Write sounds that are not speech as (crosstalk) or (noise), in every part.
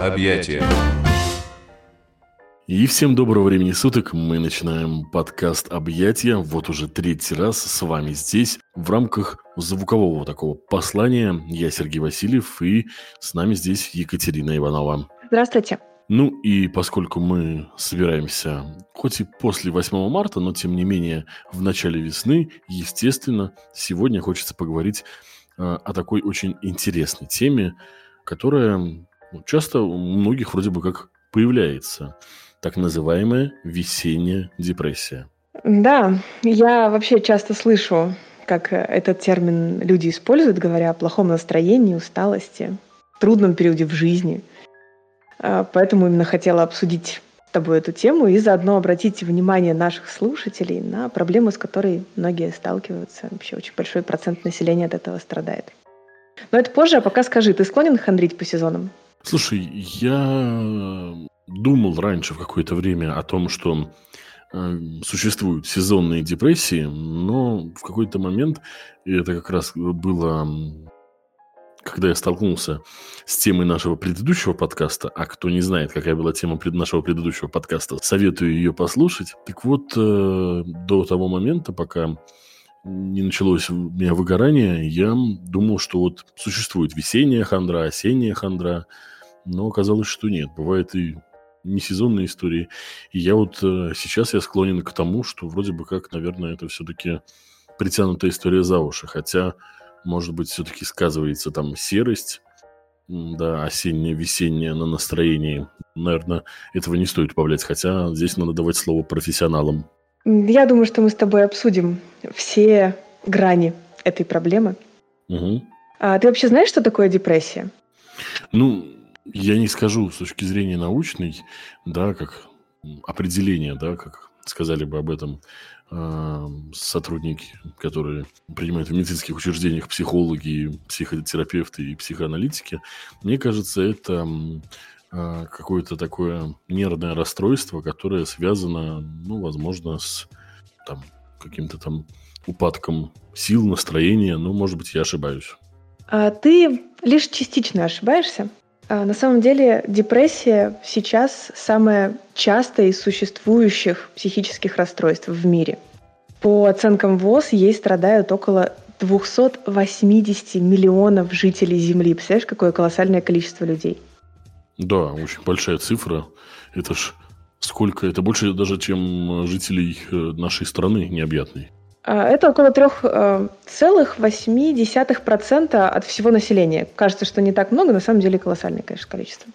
Объятия. И всем доброго времени суток. Мы начинаем подкаст «Объятия». Вот уже третий раз с вами здесь в рамках звукового такого послания. Я Сергей Васильев и с нами здесь Екатерина Иванова. Здравствуйте. Ну и поскольку мы собираемся, хоть и после 8 марта, но тем не менее в начале весны, естественно, сегодня хочется поговорить э, о такой очень интересной теме, которая часто у многих вроде бы как появляется – так называемая весенняя депрессия. Да, я вообще часто слышу, как этот термин люди используют, говоря о плохом настроении, усталости, трудном периоде в жизни. А, поэтому именно хотела обсудить с тобой эту тему и заодно обратить внимание наших слушателей на проблему, с которой многие сталкиваются. Вообще очень большой процент населения от этого страдает. Но это позже, а пока скажи, ты склонен хандрить по сезонам? Слушай, я думал раньше в какое-то время о том, что э, существуют сезонные депрессии, но в какой-то момент, и это как раз было, когда я столкнулся с темой нашего предыдущего подкаста, а кто не знает, какая была тема нашего предыдущего подкаста, советую ее послушать. Так вот, э, до того момента, пока не началось у меня выгорание, я думал, что вот существует весенняя хандра, осенняя хандра, но оказалось, что нет. Бывает и не сезонные истории. И я вот э, сейчас я склонен к тому, что вроде бы как, наверное, это все-таки притянутая история за уши. Хотя, может быть, все-таки сказывается там серость, да, осенняя, весенняя на настроении. Наверное, этого не стоит убавлять, хотя здесь надо давать слово профессионалам. Я думаю, что мы с тобой обсудим все грани этой проблемы. Угу. А ты вообще знаешь, что такое депрессия? Ну, я не скажу с точки зрения научной, да, как определение, да, как сказали бы об этом э, сотрудники, которые принимают в медицинских учреждениях психологи, психотерапевты и психоаналитики. Мне кажется, это какое-то такое нервное расстройство, которое связано, ну, возможно, с там, каким-то там упадком сил, настроения. Ну, может быть, я ошибаюсь. А ты лишь частично ошибаешься. А, на самом деле депрессия сейчас самое частое из существующих психических расстройств в мире. По оценкам ВОЗ, ей страдают около 280 миллионов жителей Земли. Представляешь, какое колоссальное количество людей? Да, очень большая цифра. Это ж сколько? Это больше даже, чем жителей э, нашей страны необъятной. А, это около 3,8% э, от всего населения. Кажется, что не так много, на самом деле колоссальное, конечно, количество.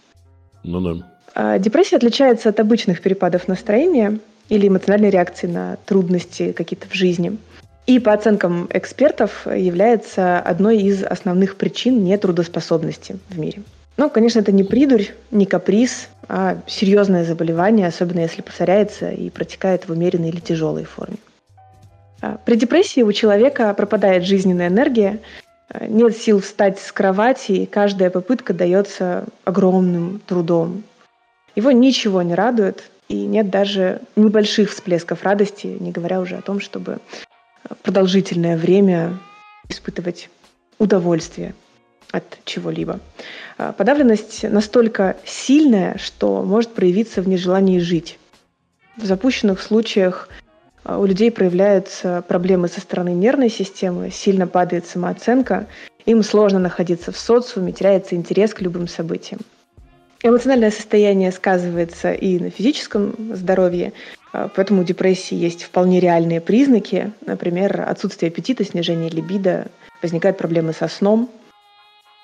Ну да. А, депрессия отличается от обычных перепадов настроения или эмоциональной реакции на трудности какие-то в жизни. И по оценкам экспертов является одной из основных причин нетрудоспособности в мире. Ну, конечно, это не придурь, не каприз, а серьезное заболевание, особенно если повторяется и протекает в умеренной или тяжелой форме. А, при депрессии у человека пропадает жизненная энергия, а, нет сил встать с кровати, и каждая попытка дается огромным трудом. Его ничего не радует, и нет даже небольших всплесков радости, не говоря уже о том, чтобы продолжительное время испытывать удовольствие от чего-либо. А, подавленность настолько сильная, что может проявиться в нежелании жить. В запущенных случаях а, у людей проявляются проблемы со стороны нервной системы, сильно падает самооценка, им сложно находиться в социуме, теряется интерес к любым событиям. Эмоциональное состояние сказывается и на физическом здоровье, а, поэтому у депрессии есть вполне реальные признаки, например, отсутствие аппетита, снижение либидо, возникают проблемы со сном.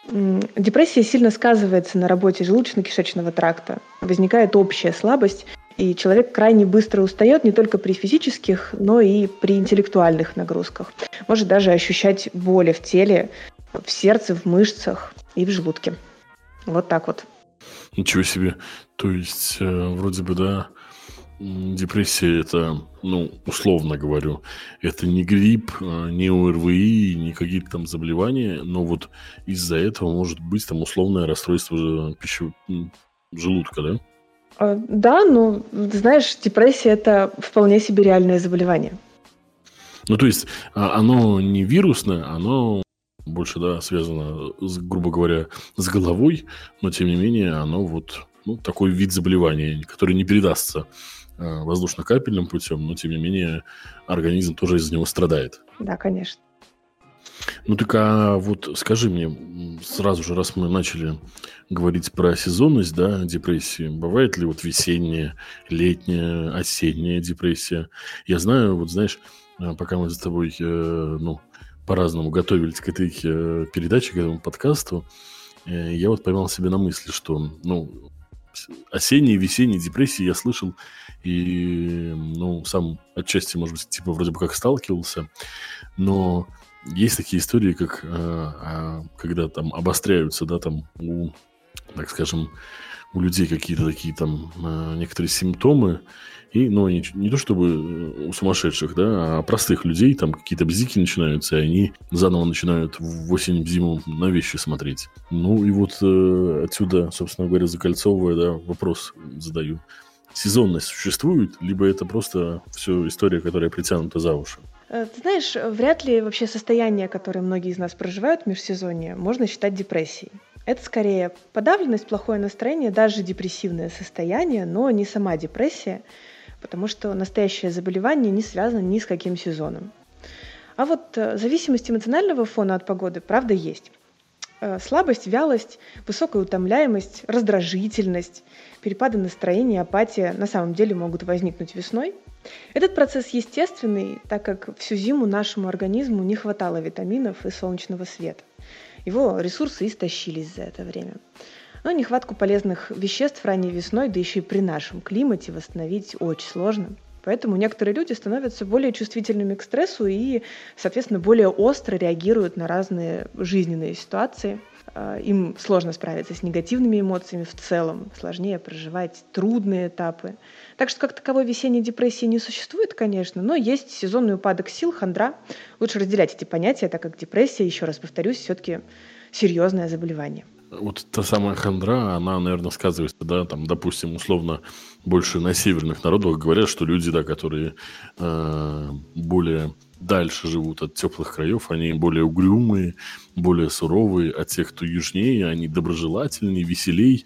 Депрессия сильно сказывается на работе желудочно-кишечного тракта, возникает общая слабость и человек крайне быстро устает не только при физических, но и при интеллектуальных нагрузках. Может даже ощущать боли в теле, в сердце, в мышцах и в желудке. Вот так вот. Ничего себе. То есть, э, вроде бы, да, депрессия это, ну, условно говорю, это не грипп, э, не ОРВИ, не какие-то там заболевания, но вот из-за этого может быть там условное расстройство пищевого желудка, да? А, да, но, знаешь, депрессия – это вполне себе реальное заболевание. Ну, то есть, а, оно не вирусное, оно больше, да, связано, с, грубо говоря, с головой, но тем не менее оно вот ну, такой вид заболевания, который не передастся э, воздушно-капельным путем, но тем не менее организм тоже из-за него страдает. Да, конечно. Ну так а вот скажи мне, сразу же, раз мы начали говорить про сезонность, да, депрессии, бывает ли вот весенняя, летняя, осенняя депрессия? Я знаю, вот знаешь, э, пока мы с тобой, э, ну, по-разному готовились к этой э, передаче, к этому подкасту, я вот поймал себе на мысли, что, ну, осенние, весенние депрессии я слышал. И, ну, сам отчасти, может быть, типа вроде бы как сталкивался, но есть такие истории, как а, когда там обостряются, да, там у, так скажем, у людей какие-то такие там а, некоторые симптомы, и, ну, не, не то чтобы э, у сумасшедших, да, а простых людей, там какие-то бзики начинаются, и они заново начинают в осень, в зиму на вещи смотреть. Ну, и вот э, отсюда, собственно говоря, закольцовывая, да, вопрос задаю. Сезонность существует, либо это просто все история, которая притянута за уши? Э, ты знаешь, вряд ли вообще состояние, которое многие из нас проживают в межсезонье, можно считать депрессией. Это скорее подавленность, плохое настроение, даже депрессивное состояние, но не сама депрессия, потому что настоящее заболевание не связано ни с каким сезоном. А вот э, зависимость эмоционального фона от погоды, правда, есть. Э, слабость, вялость, высокая утомляемость, раздражительность, перепады настроения, апатия на самом деле могут возникнуть весной – этот процесс естественный, так как всю зиму нашему организму не хватало витаминов и солнечного света. Его ресурсы истощились за это время. Но нехватку полезных веществ ранней весной, да еще и при нашем климате восстановить очень сложно. Поэтому некоторые люди становятся более чувствительными к стрессу и, соответственно, более остро реагируют на разные жизненные ситуации – а, им сложно справиться с негативными эмоциями в целом, сложнее проживать трудные этапы. Так что как таковой весенней депрессии не существует, конечно, но есть сезонный упадок сил, хандра. Лучше разделять эти понятия, так как депрессия, еще раз повторюсь, все-таки серьезное заболевание. Вот та самая хандра, она, наверное, сказывается, да, там, допустим, условно, больше на северных народах говорят, что люди, да, которые э, более дальше живут от теплых краев, они более угрюмые, более суровые, а те, кто южнее, они доброжелательнее, веселей.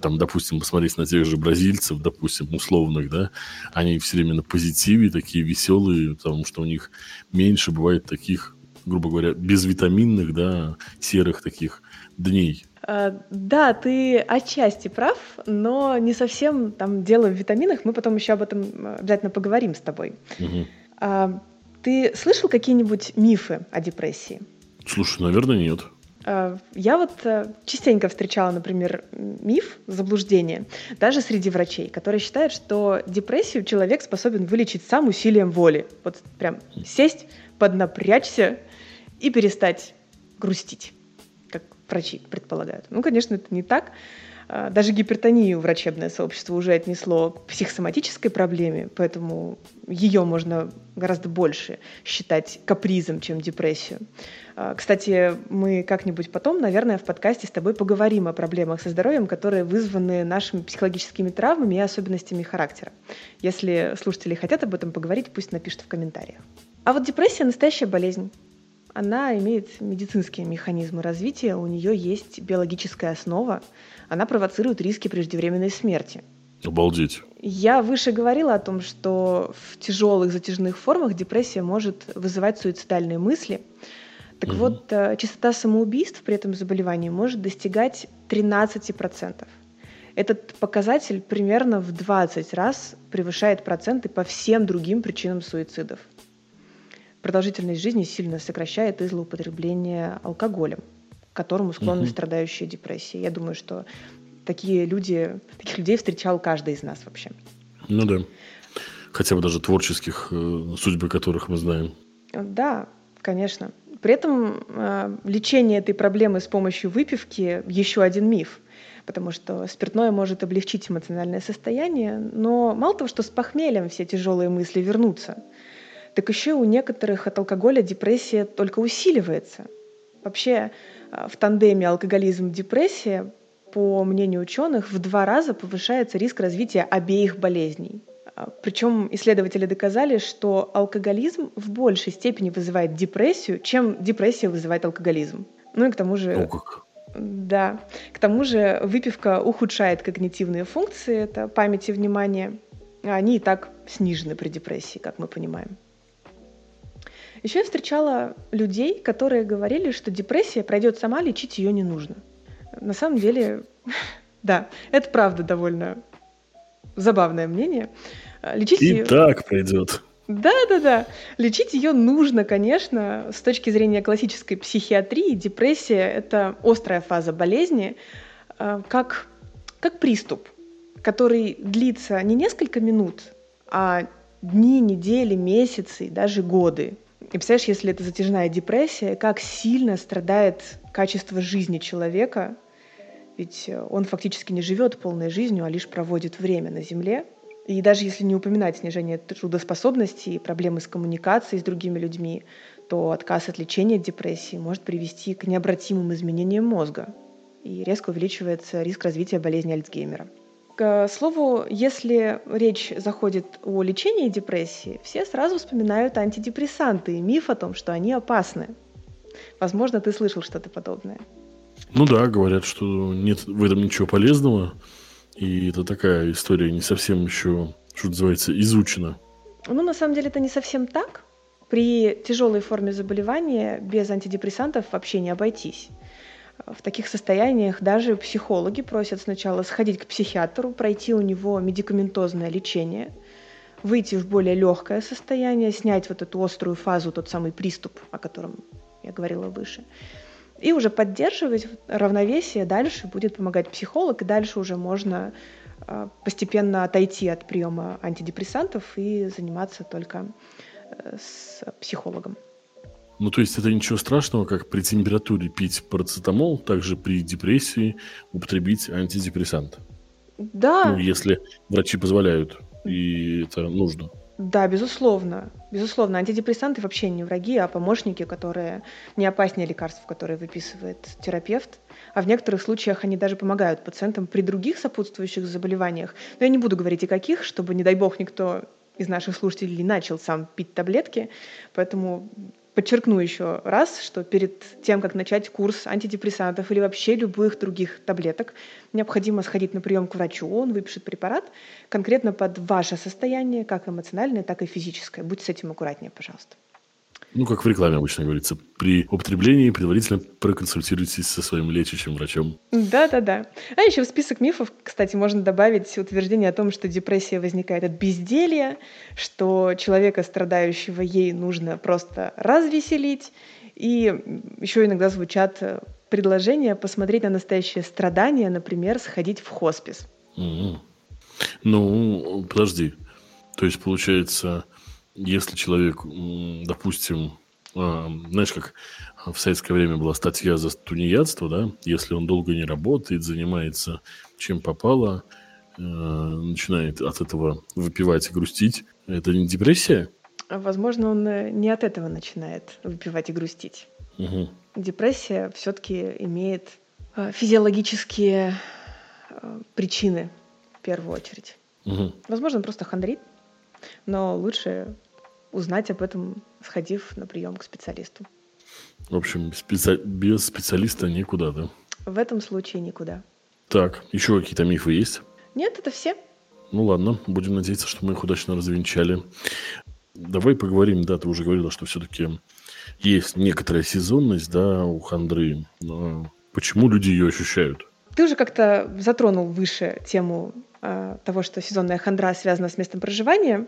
Там, допустим, посмотреть на тех же бразильцев, допустим, условных, да, они все время на позитиве, такие веселые, потому что у них меньше бывает таких, грубо говоря, безвитаминных, да, серых таких дней. А, да, ты отчасти прав, но не совсем там дело в витаминах. Мы потом еще об этом э, обязательно поговорим с тобой. Угу. Ты слышал какие-нибудь мифы о депрессии? Слушай, наверное, нет. А, я вот э, частенько встречала, например, миф, заблуждение, даже среди врачей, которые считают, что депрессию человек способен вылечить сам усилием воли. Вот прям сесть, поднапрячься и перестать грустить, как врачи предполагают. Ну, конечно, это не так. А, даже гипертонию врачебное сообщество уже отнесло к психосоматической проблеме, поэтому ее можно гораздо больше считать капризом, чем депрессию. А, кстати, мы как-нибудь потом, наверное, в подкасте с тобой поговорим о проблемах со здоровьем, которые вызваны нашими психологическими травмами и особенностями характера. Если слушатели хотят об этом поговорить, пусть напишут в комментариях. А вот депрессия – настоящая болезнь. Она имеет медицинские механизмы развития, у нее есть биологическая основа, она провоцирует риски преждевременной смерти. Обалдеть. Я выше говорила о том, что в тяжелых затяжных формах депрессия может вызывать суицидальные мысли. Так угу. вот, э, частота самоубийств при этом заболевании может достигать 13%. Этот показатель примерно в 20 раз превышает проценты по всем другим причинам суицидов. Продолжительность жизни сильно сокращает из злоупотребления алкоголем к которому склонны угу. страдающие депрессией. Я думаю, что такие люди, таких людей встречал каждый из нас вообще. Ну да. Хотя бы даже творческих, э, судьбы которых мы знаем. Да, конечно. При этом э, лечение этой проблемы с помощью выпивки еще один миф. Потому что спиртное может облегчить эмоциональное состояние, но мало того, что с похмельем все тяжелые мысли вернутся, так еще у некоторых от алкоголя депрессия только усиливается. Вообще а, в тандеме алкоголизм-депрессия, по мнению ученых, в два раза повышается риск развития обеих болезней. А, Причем исследователи доказали, что алкоголизм в большей степени вызывает депрессию, чем депрессия вызывает алкоголизм. Ну и к тому же... О, как. Да. К тому же выпивка ухудшает когнитивные функции, это память и внимание. А Они и так снижены при депрессии, как мы понимаем. Еще я встречала людей, которые говорили, что депрессия пройдет сама, лечить ее не нужно. На самом деле, (laughs) да, это правда довольно забавное мнение. А, Лечить И ее... так пройдет. Да, да, да. Лечить ее нужно, конечно. С точки зрения классической психиатрии, депрессия – это острая фаза болезни, э, как, как приступ, который длится не несколько минут, а дни, недели, месяцы, даже годы. И представляешь, если это затяжная депрессия, как сильно страдает качество жизни человека, ведь он фактически не живет полной жизнью, а лишь проводит время на Земле. И даже если не упоминать снижение трудоспособности и проблемы с коммуникацией с другими людьми, то отказ от лечения депрессии может привести к необратимым изменениям мозга и резко увеличивается риск развития болезни Альцгеймера. К слову, если речь заходит о лечении депрессии, все сразу вспоминают антидепрессанты и миф о том, что они опасны. Возможно, ты слышал что-то подобное. Ну да, говорят, что нет в этом ничего полезного. И это такая история не совсем еще, что называется, изучена. Ну, на самом деле, это не совсем так. При тяжелой форме заболевания без антидепрессантов вообще не обойтись. В таких состояниях даже психологи просят сначала сходить к психиатру, пройти у него медикаментозное лечение, выйти в более легкое состояние, снять вот эту острую фазу, тот самый приступ, о котором я говорила выше. И уже поддерживать равновесие дальше будет помогать психолог, и дальше уже можно э, постепенно отойти от приема антидепрессантов и заниматься только э, с психологом. Ну, то есть это ничего страшного, как при температуре пить парацетамол, также при депрессии употребить антидепрессант. Да. Ну, если врачи позволяют, и это нужно. Да, безусловно. Безусловно, антидепрессанты вообще не враги, а помощники, которые не опаснее лекарств, которые выписывает терапевт. А в некоторых случаях они даже помогают пациентам при других сопутствующих заболеваниях. Но я не буду говорить и каких, чтобы, не дай бог, никто из наших слушателей начал сам пить таблетки. Поэтому Подчеркну еще раз, что перед тем, как начать курс антидепрессантов или вообще любых других таблеток, необходимо сходить на прием к врачу, он выпишет препарат конкретно под ваше состояние, как эмоциональное, так и физическое. Будьте с этим аккуратнее, пожалуйста. Ну, как в рекламе обычно говорится, при употреблении предварительно проконсультируйтесь со своим лечащим врачом. Да-да-да. А еще в список мифов, кстати, можно добавить утверждение о том, что депрессия возникает от безделья, что человека, страдающего ей, нужно просто развеселить. И еще иногда звучат предложения посмотреть на настоящее страдание, например, сходить в хоспис. Mm-hmm. Ну, подожди. То есть, получается, если человек, допустим, а, знаешь, как в советское время была статья за тунеядство, да, если он долго не работает, занимается чем попало, э, начинает от этого выпивать и грустить, это не депрессия? Возможно, он э, не от этого начинает выпивать и грустить. Угу. Депрессия все-таки имеет э, физиологические причины в первую очередь. Угу. Возможно, он просто хандрит, но лучше узнать об этом, сходив на прием к специалисту. В общем, специ... без специалиста никуда, да? В этом случае никуда. Так, еще какие-то мифы есть? Нет, это все. Ну ладно, будем надеяться, что мы их удачно развенчали. Давай поговорим, да, ты уже говорила, что все-таки есть некоторая сезонность, да, у хандры. Но почему люди ее ощущают? Ты уже как-то затронул выше тему э, того, что сезонная хандра связана с местом проживания.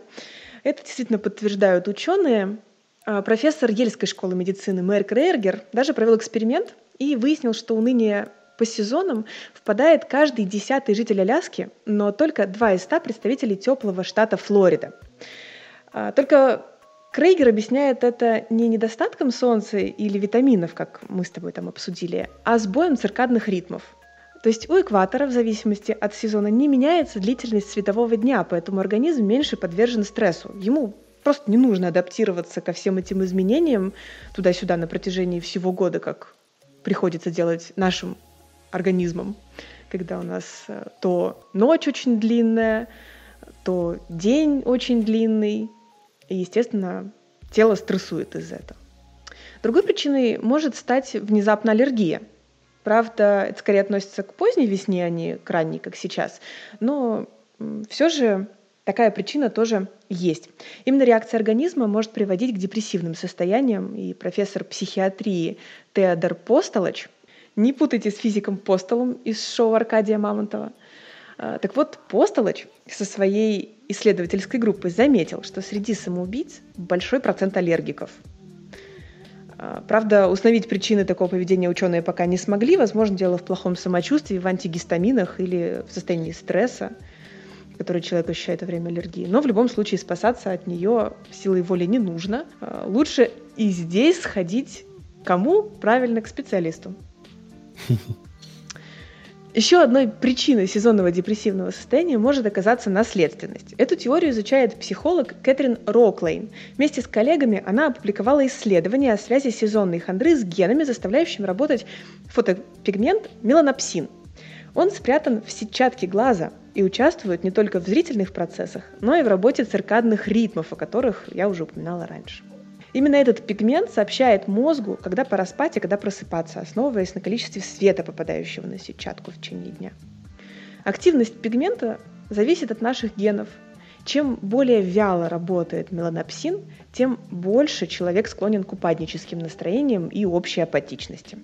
Это действительно подтверждают ученые. А, профессор Ельской школы медицины Мэр Крейергер даже провел эксперимент и выяснил, что уныние по сезонам впадает каждый десятый житель Аляски, но только два из ста представителей теплого штата Флорида. А, только Крейгер объясняет это не недостатком солнца или витаминов, как мы с тобой там обсудили, а сбоем циркадных ритмов – то есть у экватора в зависимости от сезона не меняется длительность светового дня, поэтому организм меньше подвержен стрессу. Ему просто не нужно адаптироваться ко всем этим изменениям туда-сюда на протяжении всего года, как приходится делать нашим организмом, когда у нас э, то ночь очень длинная, то день очень длинный, и, естественно, тело стрессует из-за этого. Другой причиной может стать внезапно аллергия. Правда, это скорее относится к поздней весне, а не к ранней, как сейчас. Но все же такая причина тоже есть. Именно реакция организма может приводить к депрессивным состояниям, и профессор психиатрии Теодор Постолоч, не путайте с физиком Постолом из шоу Аркадия Мамонтова, а, так вот, Постолоч со своей исследовательской группой заметил, что среди самоубийц большой процент аллергиков – правда, установить причины такого поведения ученые пока не смогли. Возможно, дело в плохом самочувствии, в антигистаминах или в состоянии стресса, который человек ощущает во время аллергии. Но в любом случае спасаться от нее силой воли не нужно. А, лучше и здесь сходить кому? Правильно, к специалисту. (laughs) Еще одной причиной сезонного депрессивного состояния может оказаться наследственность. Эту теорию изучает психолог Кэтрин Роклейн. Вместе с коллегами она опубликовала исследование о связи сезонной хандры с генами, заставляющими работать фотопигмент меланопсин. Он спрятан в сетчатке глаза и участвует не только в зрительных процессах, но и в работе циркадных ритмов, о которых я уже упоминала раньше. Именно этот пигмент сообщает мозгу, когда пора спать и когда просыпаться, основываясь на количестве света, попадающего на сетчатку в течение дня. Активность пигмента зависит от наших генов. Чем более вяло работает меланопсин, тем больше человек склонен к упадническим настроениям и общей апатичности.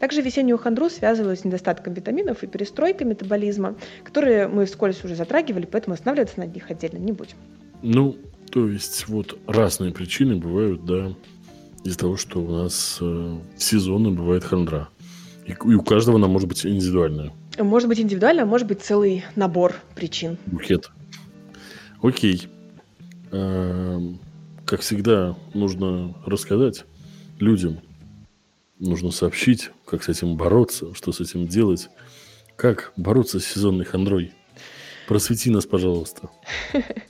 Также весеннюю хандру связывают с недостатком витаминов и перестройкой метаболизма, которые мы вскользь уже затрагивали, поэтому останавливаться на них отдельно не будем. Ну, то есть вот разные причины бывают, да, из-за того, что у нас э, в сезоны бывает хандра. И, и у каждого она может быть индивидуальная. Может быть индивидуально, а может быть целый набор причин. Букет. Окей. А, как всегда, нужно рассказать людям, нужно сообщить, как с этим бороться, что с этим делать, как бороться с сезонной хандрой. Просвети нас, пожалуйста. (laughs)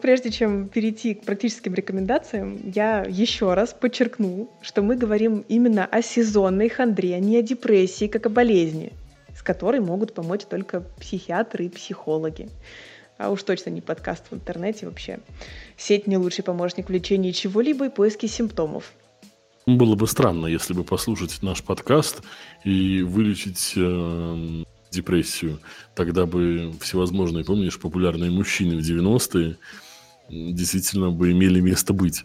Прежде чем перейти к практическим рекомендациям, я еще раз подчеркну, что мы говорим именно о сезонной хандре, а не о депрессии как о болезни, с которой могут помочь только психиатры и психологи. А уж точно не подкаст в интернете вообще. Сеть не лучший помощник в лечении чего-либо и поиске симптомов. Было бы странно, если бы послушать наш подкаст и вылечить э, депрессию. Тогда бы всевозможные, помнишь, популярные мужчины в 90-е действительно бы имели место быть.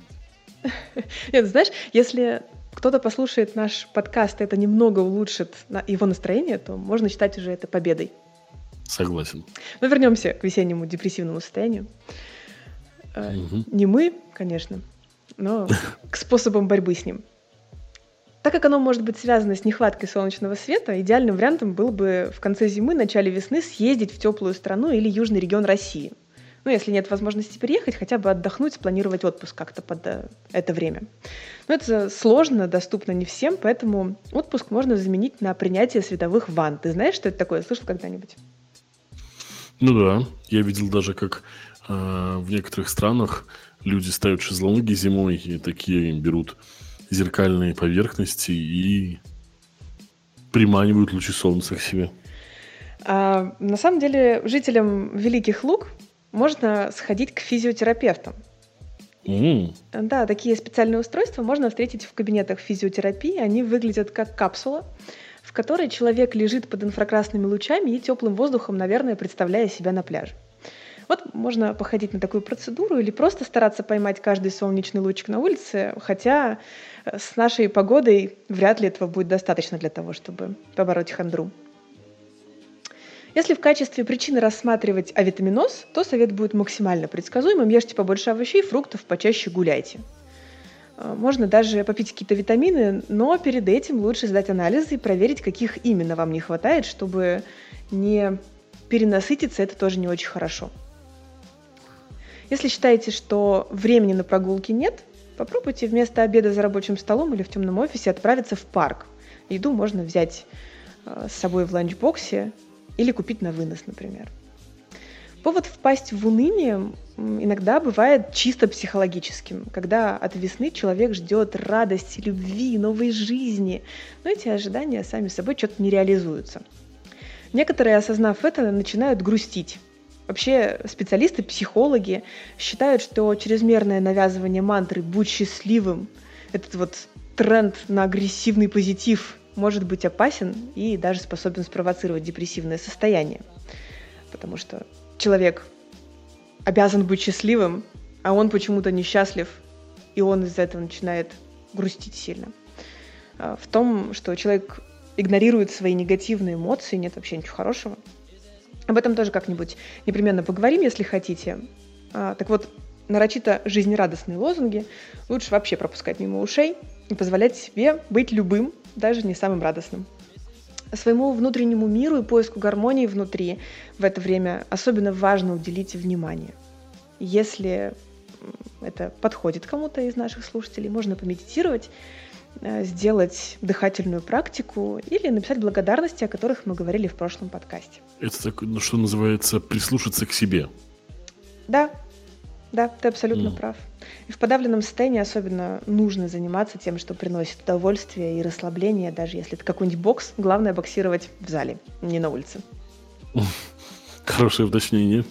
(laughs) Нет, знаешь, если кто-то послушает наш подкаст, и это немного улучшит его настроение, то можно считать уже это победой. Согласен. Но вернемся к весеннему депрессивному состоянию. Угу. Не мы, конечно, но (laughs) к способам борьбы с ним. Так как оно может быть связано с нехваткой солнечного света, идеальным вариантом было бы в конце зимы, начале весны съездить в теплую страну или южный регион России. Ну, если нет возможности переехать, хотя бы отдохнуть, спланировать отпуск как-то под э, это время. Но это сложно, доступно не всем, поэтому отпуск можно заменить на принятие световых ванн. Ты знаешь, что это такое? Слышал когда-нибудь? Ну да, я видел даже, как э, в некоторых странах люди ставят шезлонги зимой и такие берут зеркальные поверхности и приманивают лучи солнца к себе. А, на самом деле, жителям Великих Луг можно сходить к физиотерапевтам. Mm. Да, такие специальные устройства можно встретить в кабинетах физиотерапии. Они выглядят как капсула, в которой человек лежит под инфракрасными лучами и теплым воздухом, наверное, представляя себя на пляже. Вот можно походить на такую процедуру или просто стараться поймать каждый солнечный лучик на улице, хотя с нашей погодой вряд ли этого будет достаточно для того, чтобы побороть хандру. Если в качестве причины рассматривать авитаминоз, то совет будет максимально предсказуемым. Ешьте побольше овощей, фруктов, почаще гуляйте. Э, можно даже попить какие-то витамины, но перед этим лучше сдать анализы и проверить, каких именно вам не хватает, чтобы не перенасытиться, это тоже не очень хорошо. Если считаете, что времени на прогулки нет, попробуйте вместо обеда за рабочим столом или в темном офисе отправиться в парк. Еду можно взять э, с собой в ланчбоксе или купить на вынос, например. Повод впасть в уныние иногда бывает чисто психологическим, когда от весны человек ждет радости, любви, новой жизни, но эти ожидания сами собой что-то не реализуются. Некоторые, осознав это, начинают грустить, Вообще специалисты, психологи считают, что чрезмерное навязывание мантры «будь счастливым», этот вот тренд на агрессивный позитив может быть опасен и даже способен спровоцировать депрессивное состояние. Потому что человек обязан быть счастливым, а он почему-то несчастлив, и он из-за этого начинает грустить сильно. А, в том, что человек игнорирует свои негативные эмоции, нет вообще ничего хорошего. Об этом тоже как-нибудь непременно поговорим, если хотите. А, так вот, нарочито жизнерадостные лозунги лучше вообще пропускать мимо ушей и позволять себе быть любым, даже не самым радостным. Своему внутреннему миру и поиску гармонии внутри в это время особенно важно уделить внимание. Если это подходит кому-то из наших слушателей, можно помедитировать, э, сделать дыхательную практику или написать благодарности, о которых мы говорили в прошлом подкасте. Это так, ну, что называется, прислушаться к себе. Да, да, ты абсолютно mm. прав. И в подавленном состоянии особенно нужно заниматься тем, что приносит удовольствие и расслабление, даже если это какой-нибудь бокс. Главное боксировать в зале, не на улице. (laughs) Хорошее уточнение.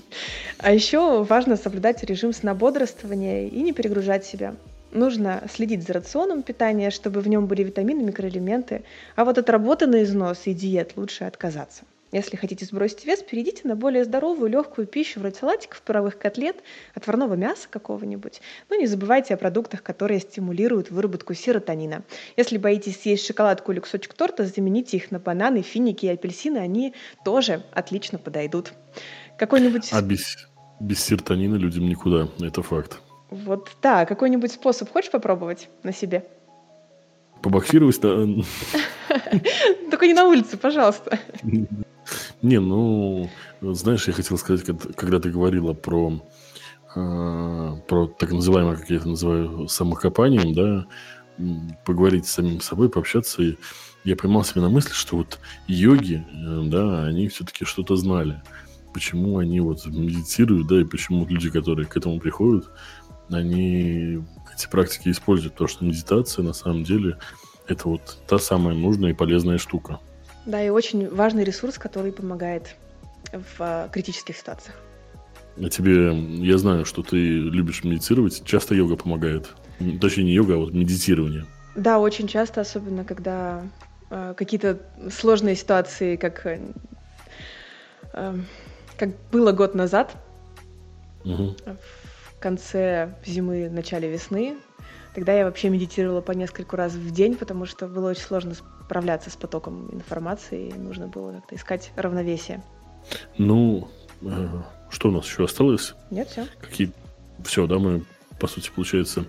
А еще важно соблюдать режим снободрствования и не перегружать себя. Нужно следить за рационом питания, чтобы в нем были витамины, микроэлементы. А вот от работы на износ и диет лучше отказаться. Если хотите сбросить вес, перейдите на более здоровую, легкую пищу, вроде салатиков, паровых котлет, отварного мяса какого-нибудь. Но не забывайте о продуктах, которые стимулируют выработку серотонина. Если боитесь съесть шоколадку или кусочек торта, замените их на бананы, финики и апельсины, они тоже отлично подойдут. Какой-нибудь... А без, без серотонина людям никуда, это факт. Вот, да, какой-нибудь способ хочешь попробовать на себе? Побоксировать? (laughs) Только не на улице, пожалуйста. (laughs) Не, ну, знаешь, я хотел сказать, когда ты говорила про, э, про так называемое, как я это называю, самокопанием, да, поговорить с самим собой, пообщаться, и я поймал себе на мысли, что вот йоги, э, да, они все-таки что-то знали. Почему они вот медитируют, да, и почему люди, которые к этому приходят, они эти практики используют, потому что медитация на самом деле это вот та самая нужная и полезная штука. Да, и очень важный ресурс, который помогает в а, критических ситуациях. А тебе, я знаю, что ты любишь медитировать. Часто йога помогает. Точнее, не йога, а вот медитирование. Да, очень часто, особенно когда э, какие-то сложные ситуации, как, э, как было год назад, угу. в конце зимы, начале весны. Тогда я вообще медитировала по нескольку раз в день, потому что было очень сложно справляться с потоком информации, и нужно было как-то искать равновесие. Ну, э, что у нас еще осталось? Нет, все. Какие? Все, да, мы, по сути, получается,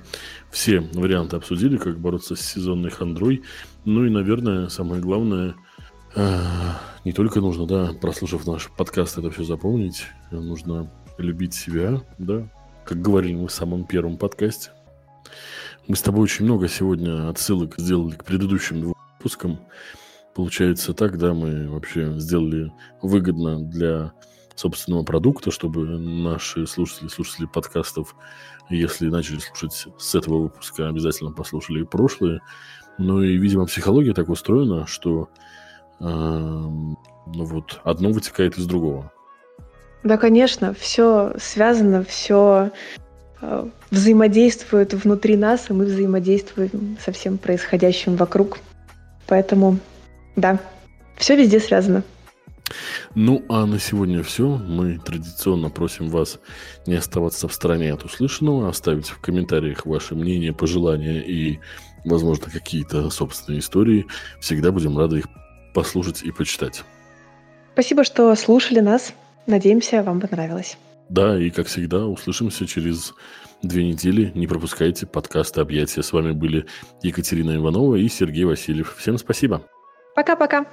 все варианты обсудили, как бороться с сезонной хандрой. Ну и, наверное, самое главное, э, не только нужно, да, прослушав наш подкаст, это все запомнить, нужно любить себя, да, как говорили мы в самом первом подкасте. Мы с тобой очень много сегодня отсылок сделали к предыдущим двум выпуском. Получается так, да, мы вообще сделали выгодно для собственного продукта, чтобы наши слушатели, слушатели подкастов, если начали слушать с этого выпуска, обязательно послушали и прошлые. Ну и, видимо, психология так устроена, что э, ну вот одно вытекает из другого. Да, конечно, все связано, все э, взаимодействует внутри нас, и мы взаимодействуем со всем происходящим вокруг. Поэтому, да, все везде связано. Ну, а на сегодня все. Мы традиционно просим вас не оставаться в стороне от услышанного, оставить в комментариях ваше мнение, пожелания и, возможно, какие-то собственные истории. Всегда будем рады их послушать и почитать. Спасибо, что слушали нас. Надеемся, вам понравилось. Да, и как всегда, услышимся через две недели. Не пропускайте подкасты «Объятия». С вами были Екатерина Иванова и Сергей Васильев. Всем спасибо. Пока-пока.